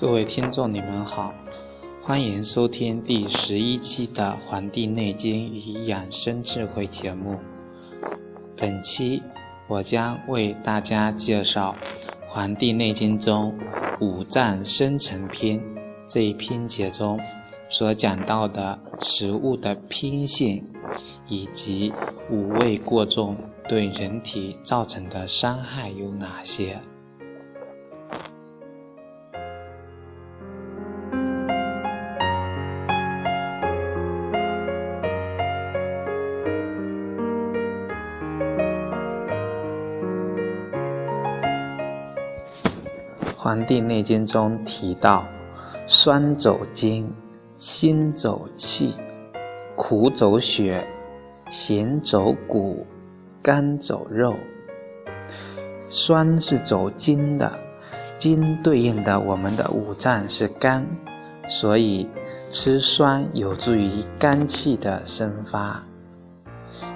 各位听众，你们好，欢迎收听第十一期的《黄帝内经与养生智慧》节目。本期我将为大家介绍《黄帝内经》中“五脏生成篇”这一篇节中所讲到的食物的偏性，以及五味过重对人体造成的伤害有哪些。《黄帝内经》中提到，酸走筋，辛走气，苦走血，咸走骨，甘走肉。酸是走筋的，筋对应的我们的五脏是肝，所以吃酸有助于肝气的生发。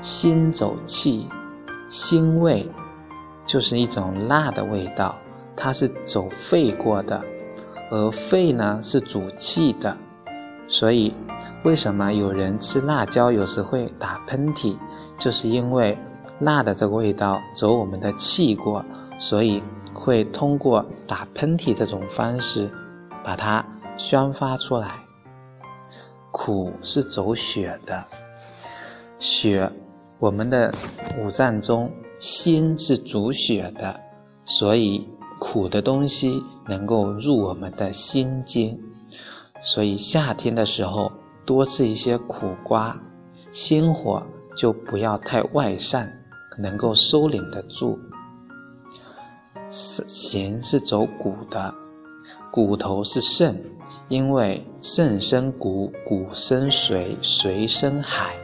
辛走气，辛味就是一种辣的味道。它是走肺过的，而肺呢是主气的，所以为什么有人吃辣椒有时会打喷嚏，就是因为辣的这个味道走我们的气过，所以会通过打喷嚏这种方式把它宣发出来。苦是走血的，血我们的五脏中心是主血的，所以。苦的东西能够入我们的心经，所以夏天的时候多吃一些苦瓜，心火就不要太外散，能够收敛得住。咸是走骨的，骨头是肾，因为肾生骨，骨生水，水生海。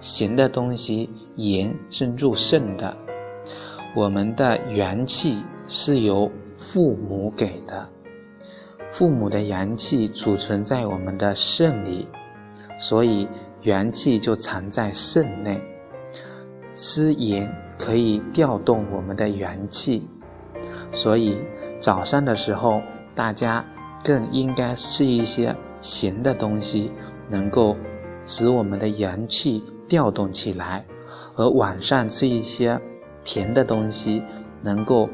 咸的东西，盐是入肾的，我们的元气。是由父母给的，父母的阳气储存在我们的肾里，所以元气就藏在肾内。吃盐可以调动我们的元气，所以早上的时候大家更应该吃一些咸的东西，能够使我们的元气调动起来；而晚上吃一些甜的东西，能够。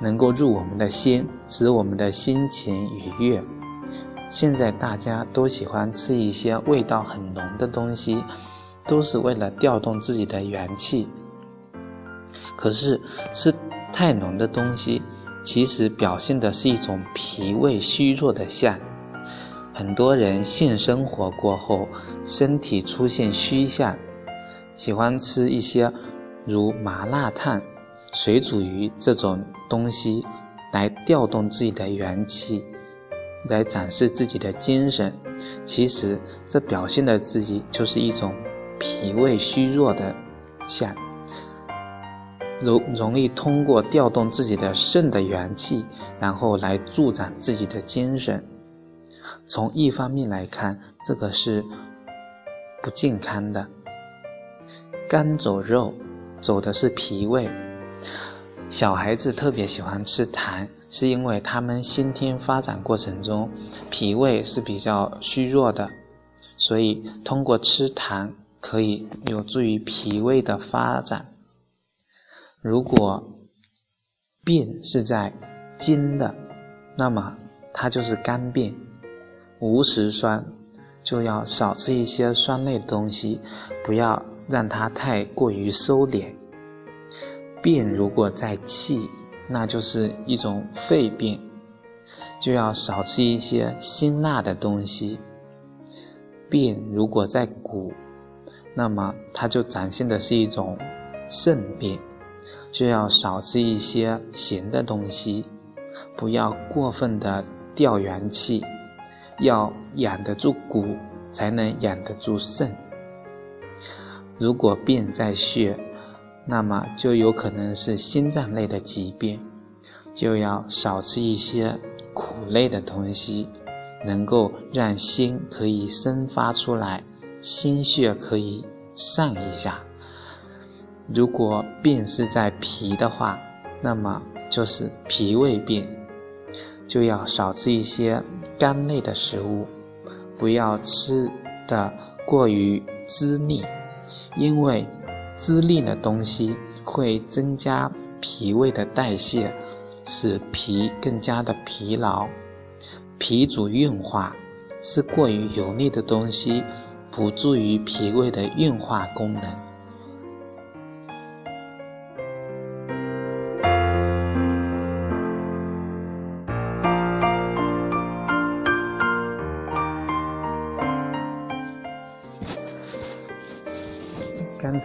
能够入我们的心，使我们的心情愉悦。现在大家都喜欢吃一些味道很浓的东西，都是为了调动自己的元气。可是吃太浓的东西，其实表现的是一种脾胃虚弱的象。很多人性生活过后，身体出现虚象，喜欢吃一些如麻辣烫。水煮鱼这种东西，来调动自己的元气，来展示自己的精神。其实这表现的自己就是一种脾胃虚弱的象，容容易通过调动自己的肾的元气，然后来助长自己的精神。从一方面来看，这个是不健康的。肝走肉，走的是脾胃。小孩子特别喜欢吃糖，是因为他们先天发展过程中脾胃是比较虚弱的，所以通过吃糖可以有助于脾胃的发展。如果病是在筋的，那么它就是肝病。无食酸，就要少吃一些酸类的东西，不要让它太过于收敛。病如果在气，那就是一种肺病，就要少吃一些辛辣的东西。病如果在骨，那么它就展现的是一种肾病，就要少吃一些咸的东西，不要过分的调元气，要养得住骨，才能养得住肾。如果病在血，那么就有可能是心脏类的疾病，就要少吃一些苦类的东西，能够让心可以生发出来，心血可以散一下。如果病是在脾的话，那么就是脾胃病，就要少吃一些干类的食物，不要吃的过于滋腻，因为。滋腻的东西会增加脾胃的代谢，使脾更加的疲劳。脾主运化，是过于油腻的东西，不助于脾胃的运化功能。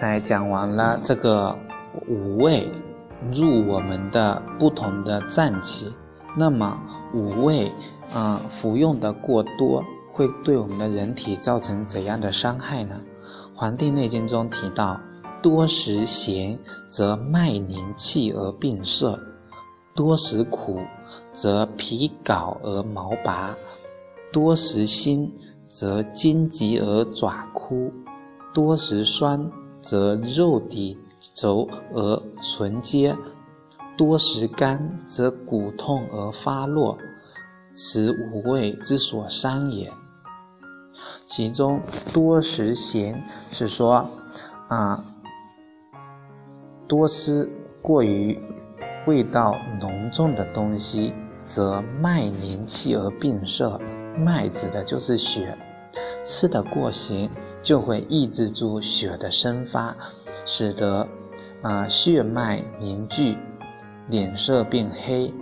才讲完了这个五味入我们的不同的脏器，那么五味啊服用的过多会对我们的人体造成怎样的伤害呢？《黄帝内经》中提到，多食咸则脉凝气而病色，多食苦则皮槁而毛拔，多食辛则筋急而爪枯，多食酸。则肉底轴而唇结，多食甘则骨痛而发落，此五味之所伤也。其中多食咸是说，啊，多吃过于味道浓重的东西，则脉凝气而病色。脉指的就是血，吃得过咸。就会抑制住血的生发，使得啊血脉凝聚，脸色变黑。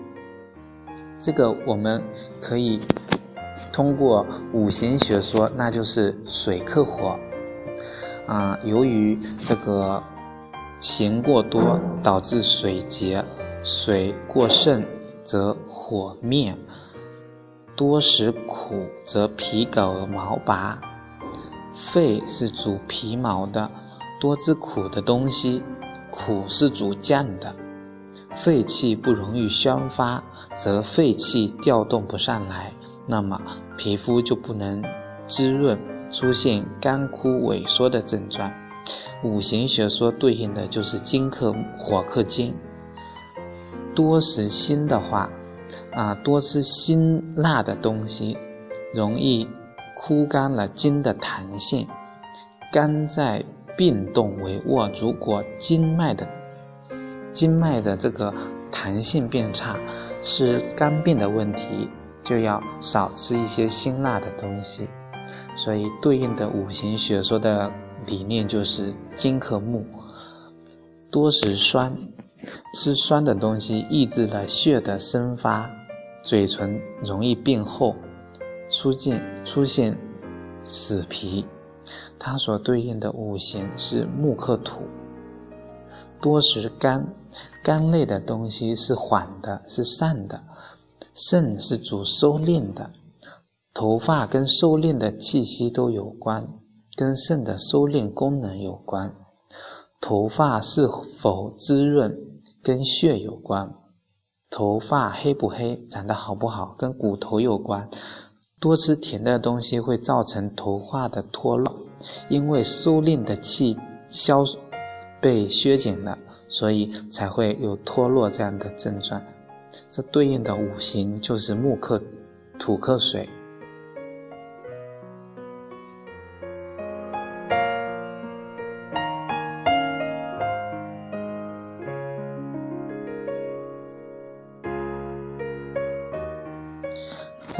这个我们可以通过五行学说，那就是水克火啊。由于这个咸过多导致水结，水过盛则火灭，多食苦则皮槁而毛拔。肺是主皮毛的，多吃苦的东西，苦是主降的，肺气不容易宣发，则肺气调动不上来，那么皮肤就不能滋润，出现干枯萎缩的症状。五行学说对应的就是金克火克金，多食辛的话，啊，多吃辛辣的东西，容易。枯干了筋的弹性，肝在病动为卧。如果经脉的经脉的这个弹性变差，是肝病的问题，就要少吃一些辛辣的东西。所以对应的五行学说的理念就是金克木，多食酸，吃酸的东西抑制了血的生发，嘴唇容易变厚。出现出现死皮，它所对应的五行是木克土。多食肝，肝类的东西是缓的，是散的。肾是主收敛的，头发跟收敛的气息都有关，跟肾的收敛功能有关。头发是否滋润，跟血有关。头发黑不黑，长得好不好，跟骨头有关。多吃甜的东西会造成头发的脱落，因为收敛的气消被削减了，所以才会有脱落这样的症状。这对应的五行就是木克土克水。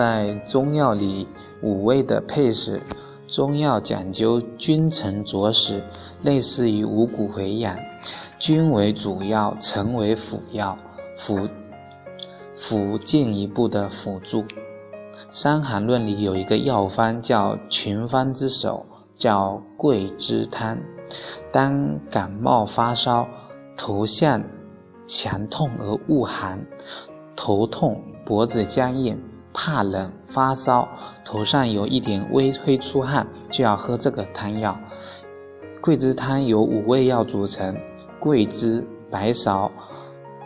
在中药里，五味的配食，中药讲究君臣佐使，类似于五谷回养，君为主要，臣为辅药，辅辅进一步的辅助。《伤寒论》里有一个药方叫群方之首，叫桂枝汤。当感冒发烧，头项强痛而恶寒，头痛，脖子僵硬。怕冷发烧，头上有一点微微出汗，就要喝这个汤药。桂枝汤由五味药组成：桂枝、白芍、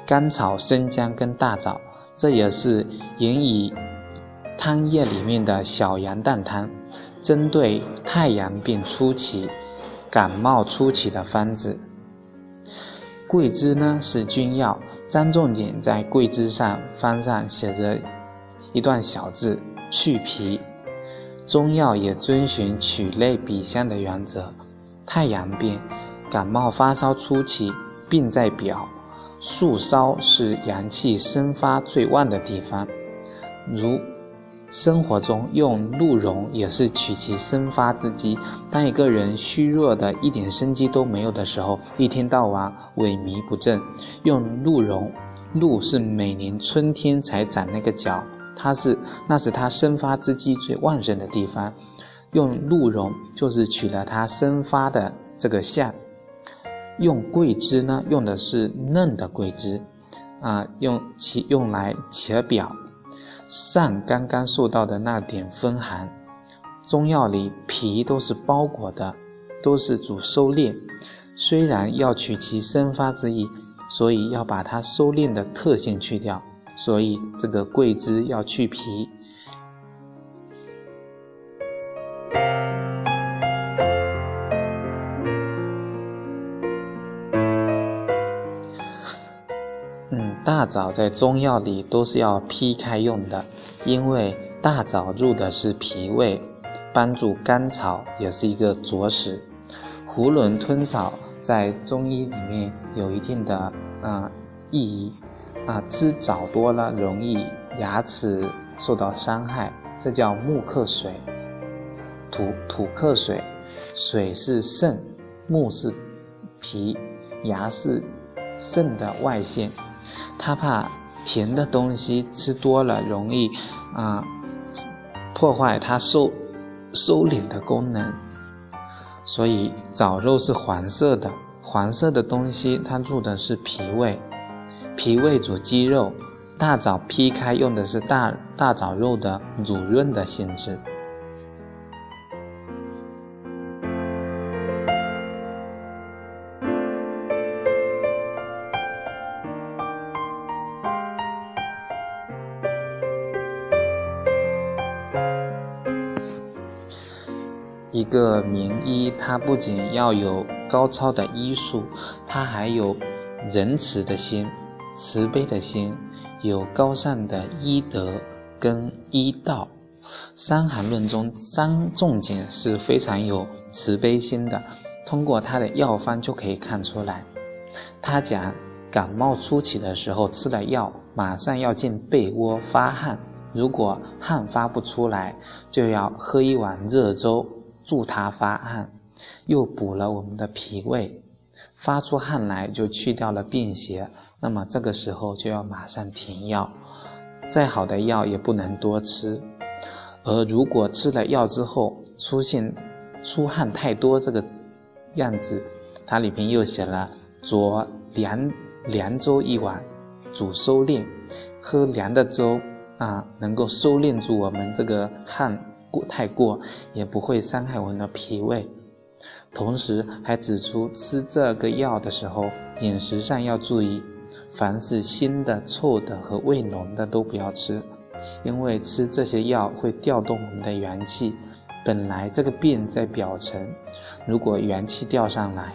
甘草、生姜跟大枣。这也是引以汤液里面的小羊蛋汤，针对太阳病初期、感冒初期的方子。桂枝呢是君药，张仲景在桂枝上方上写着一段小字：去皮。中药也遵循取类比象的原则。太阳病、感冒发烧初期，病在表，肃烧是阳气生发最旺的地方。如生活中用鹿茸也是取其生发之机。当一个人虚弱的一点生机都没有的时候，一天到晚萎靡不振，用鹿茸，鹿是每年春天才长那个角。它是，那是它生发之机最旺盛的地方，用鹿茸就是取了它生发的这个象。用桂枝呢，用的是嫩的桂枝，啊，用其用来切表，散刚刚受到的那点风寒。中药里皮都是包裹的，都是主收敛，虽然要取其生发之意，所以要把它收敛的特性去掉。所以，这个桂枝要去皮。嗯，大枣在中药里都是要劈开用的，因为大枣入的是脾胃，帮助甘草也是一个佐食。囫囵吞枣在中医里面有一定的啊意义。啊，吃枣多了容易牙齿受到伤害，这叫木克水，土土克水，水是肾，木是脾，牙是肾的外线，他怕甜的东西吃多了容易啊破坏它收收敛的功能，所以枣肉是黄色的，黄色的东西它入的是脾胃。脾胃主肌肉，大枣劈开用的是大大枣肉的乳润的性质。一个名医，他不仅要有高超的医术，他还有仁慈的心。慈悲的心，有高尚的医德跟医道。《伤寒论》中，张仲景是非常有慈悲心的。通过他的药方就可以看出来。他讲，感冒初期的时候吃了药，马上要进被窝发汗。如果汗发不出来，就要喝一碗热粥助他发汗，又补了我们的脾胃。发出汗来就去掉了病邪。那么这个时候就要马上停药，再好的药也不能多吃。而如果吃了药之后出现出汗太多这个样子，它里边又写了酌凉凉粥一碗，主收敛，喝凉的粥啊，能够收敛住我们这个汗过太过，也不会伤害我们的脾胃。同时还指出吃这个药的时候，饮食上要注意。凡是腥的、臭的和味浓的都不要吃，因为吃这些药会调动我们的元气。本来这个病在表层，如果元气调上来，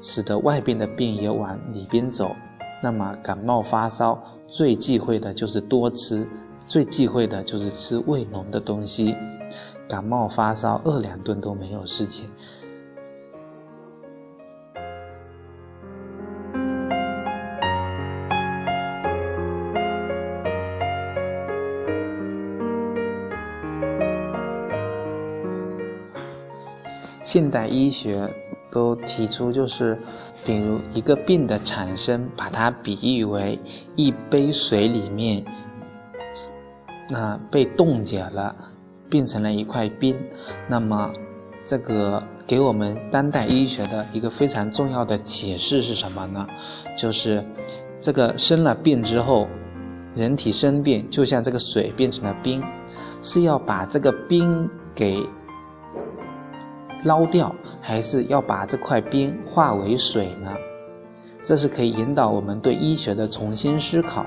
使得外边的病也往里边走，那么感冒发烧最忌讳的就是多吃，最忌讳的就是吃味浓的东西。感冒发烧饿两顿都没有事情。现代医学都提出，就是比如一个病的产生，把它比喻为一杯水里面，那被冻结了，变成了一块冰。那么，这个给我们当代医学的一个非常重要的解释是什么呢？就是这个生了病之后，人体生病就像这个水变成了冰，是要把这个冰给。捞掉，还是要把这块冰化为水呢？这是可以引导我们对医学的重新思考。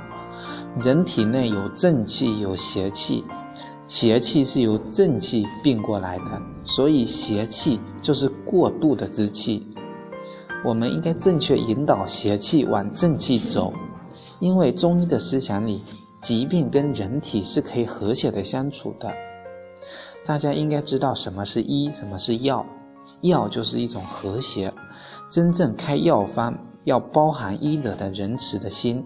人体内有正气，有邪气，邪气是由正气并过来的，所以邪气就是过度的之气。我们应该正确引导邪气往正气走，因为中医的思想里，疾病跟人体是可以和谐的相处的。大家应该知道什么是医，什么是药。药就是一种和谐，真正开药方要包含医者的仁慈的心。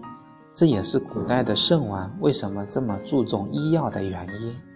这也是古代的圣王为什么这么注重医药的原因。